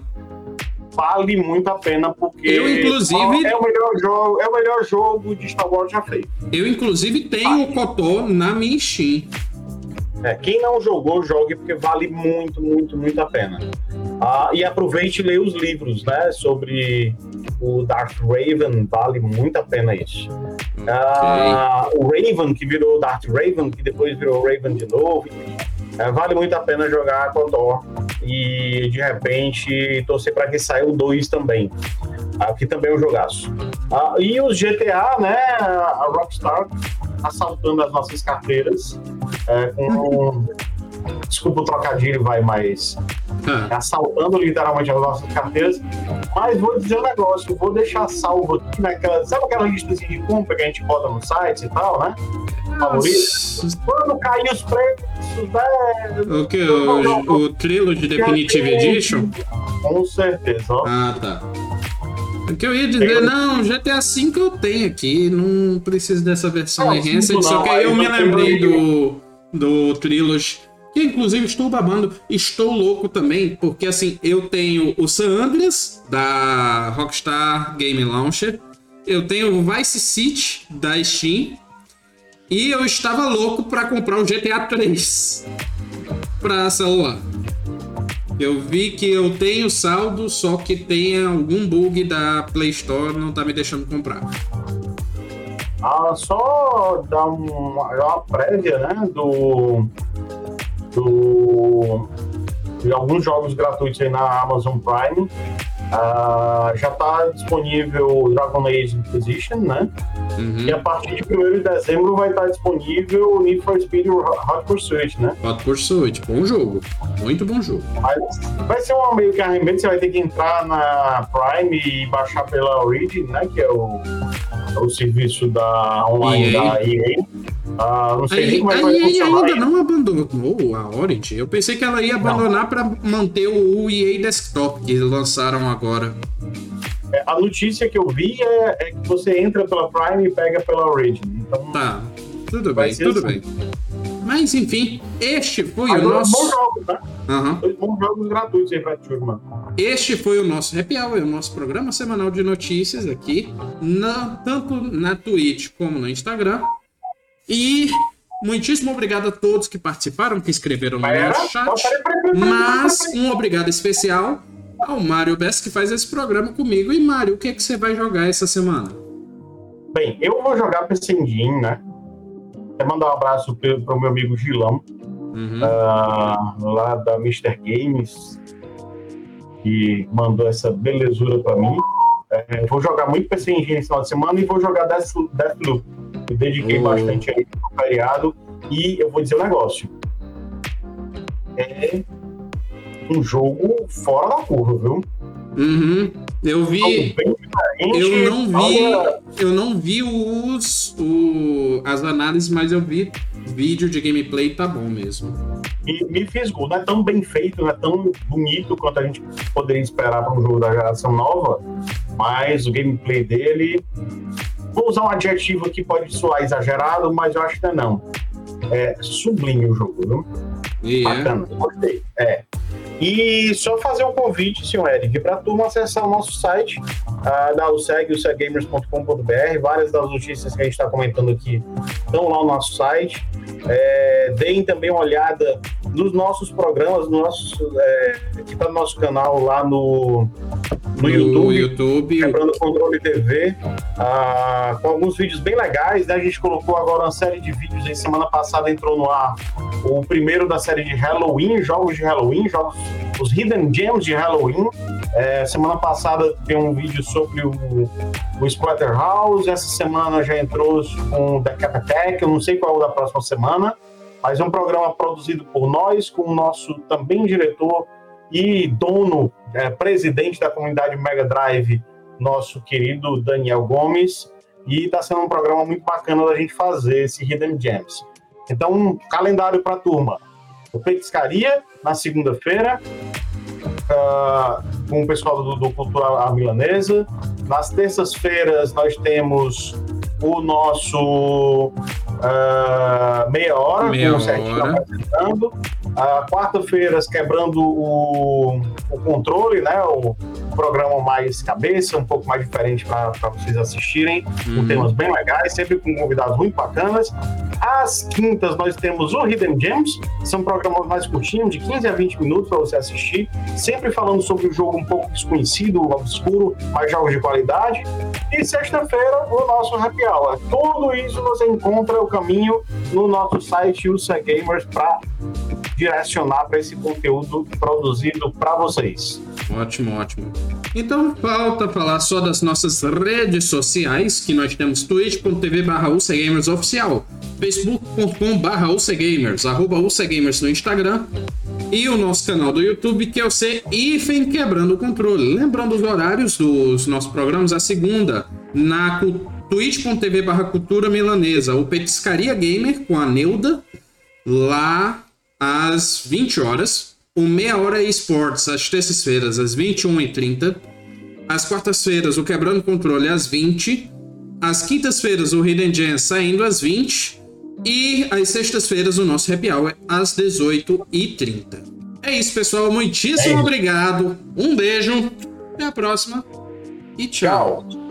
Vale muito a pena porque Eu, inclusive- é o melhor jogo, é o melhor jogo de Star Wars já feito. Eu, inclusive, tenho o Cotó na minha Steam. É, quem não jogou, jogue porque vale muito, muito, muito a pena. Ah, e aproveite e leia os livros, né? Sobre o Darth Raven, vale muito a pena isso. Ah, o Raven, que virou Darth Raven, que depois virou Raven de novo. É, vale muito a pena jogar KOTOR e de repente torcer para que saia o 2 também. Ah, que também é um jogaço. Ah, e os GTA, né? A Rockstar assaltando as nossas carteiras é, com. [laughs] Desculpa o trocadilho, vai, mas Ah, assaltando literalmente as nossas carteiras. Mas vou dizer um negócio, vou deixar salvo aqui naquela. Sabe aquela lista de compra que a gente bota no site e tal, né? Quando cair os preços, né? o que? O, o Trilogy Definitive Edition? Com certeza, ó. Ah, tá. O que eu ia dizer, não, GTA V eu tenho aqui, não preciso dessa versão Não, enhanced, só não, que aí eu aí me não lembrei do, do Trilogy, que inclusive estou babando, estou louco também, porque assim, eu tenho o San Andreas, da Rockstar Game Launcher, eu tenho o Vice City, da Steam, e eu estava louco para comprar o GTA 3 para celular. Eu vi que eu tenho saldo, só que tem algum bug da Play Store, não tá me deixando comprar. Ah, só dar uma, uma prévia, né? Do. Do. De alguns jogos gratuitos aí na Amazon Prime. Uh, já está disponível Dragon Age Inquisition, né? Uhum. E a partir de 1 de dezembro vai estar disponível o Need for Speed Hot Pursuit, né? Hot Pursuit, bom jogo. Muito bom jogo. Mas vai ser um meio que arremendo, você vai ter que entrar na Prime e baixar pela Origin, né? Que é o, o serviço da online EA. da EA. Ah, não sei a, como é vai funcionar. ainda não abandonou a Origin. Eu pensei que ela ia abandonar para manter o EA Desktop que lançaram agora. A notícia que eu vi é, é, que você entra pela Prime e pega pela Origin. Então, tá, tudo bem, tudo assim. bem. Mas enfim, este foi o nosso. Bons jogos, né? Uhum. Dois bons jogos gratuitos aí pra turma. Este foi o nosso Happy Hour, o nosso programa semanal de notícias aqui, na, tanto na Twitch como no Instagram. E muitíssimo obrigado a todos que participaram, que escreveram no nosso chat. Mas um obrigado especial ao Mário Bess, que faz esse programa comigo. E Mário, o que, é que você vai jogar essa semana? Bem, eu vou jogar PC Engine, né? Quero mandar um abraço para o meu amigo Gilão, uhum. uh, lá da Mr. Games, que mandou essa belezura para mim. É, vou jogar muito PC Engine esse final de semana e vou jogar Deathloop. Me dediquei uhum. bastante aí no feriado e eu vou dizer um negócio. É um jogo fora da curva, viu? Uhum. Eu vi. Eu não vi. Eu não vi os, o, as análises, mas eu vi vídeo de gameplay tá bom mesmo. E me fisgou, não é tão bem feito, não é tão bonito quanto a gente poderia esperar para um jogo da geração nova, mas o gameplay dele. Vou usar um adjetivo que pode soar exagerado, mas eu acho que não. É sublime o jogo, viu? Yeah. Bacana, gostei. É. E só fazer um convite, senhor Eric, para a turma acessar o nosso site, uh, da USEG, usegamers.com.br. Várias das notícias que a gente está comentando aqui estão lá no nosso site. É, deem também uma olhada nos nossos programas, no nosso, é, que está no nosso canal lá no, no, YouTube, YouTube. Quebrando Controle TV, ah, com alguns vídeos bem legais. Né? A gente colocou agora uma série de vídeos. Aí, semana passada entrou no ar o primeiro da série de Halloween, jogos de Halloween, jogos, os Hidden Gems de Halloween. É, semana passada tem um vídeo sobre o, o Splatterhouse. Essa semana já entrou com o The Cap Attack. Eu não sei qual é o da próxima semana mas é um programa produzido por nós, com o nosso também diretor e dono, é, presidente da comunidade Mega Drive, nosso querido Daniel Gomes, e está sendo um programa muito bacana da gente fazer esse Hidden Gems. Então, um calendário para a turma. O Petiscaria, na segunda-feira, uh, com o pessoal do, do Cultura Milanesa. Nas terças-feiras, nós temos o nosso uh, meia hora, meia com o Serginho apresentando. Uh, Quarta-feiras, quebrando o, o controle, né? O programa mais cabeça, um pouco mais diferente para vocês assistirem, uhum. com temas bem legais, sempre com convidados muito bacanas. Às quintas, nós temos o Hidden Gems, são programas mais curtinhos, de 15 a 20 minutos para você assistir, sempre falando sobre o um jogo um pouco desconhecido, obscuro, mas jogos de qualidade. E sexta-feira, o nosso Happy Hour. Tudo isso você encontra o caminho no nosso site USA Gamers para direcionar para esse conteúdo produzido para vocês. Ótimo, ótimo. Então falta falar só das nossas redes sociais, que nós temos twitch.tv barra oficial, facebook.com barra ucgamers, arroba ucgamers no Instagram e o nosso canal do YouTube, que é o C Quebrando o Controle. Lembrando os horários dos nossos programas, a segunda, na twitch.tv barra cultura milanesa, o Petiscaria Gamer com a Neuda, lá às 20 horas. O Meia Hora Esportes, às terças-feiras, às 21h30. Às quartas-feiras, o Quebrando Controle, às 20 Às quintas-feiras, o Hidden Gem saindo às 20 E às sextas-feiras, o nosso Happy Hour, às 18h30. É isso, pessoal. Muitíssimo é obrigado. Um beijo. Até a próxima. E tchau. tchau.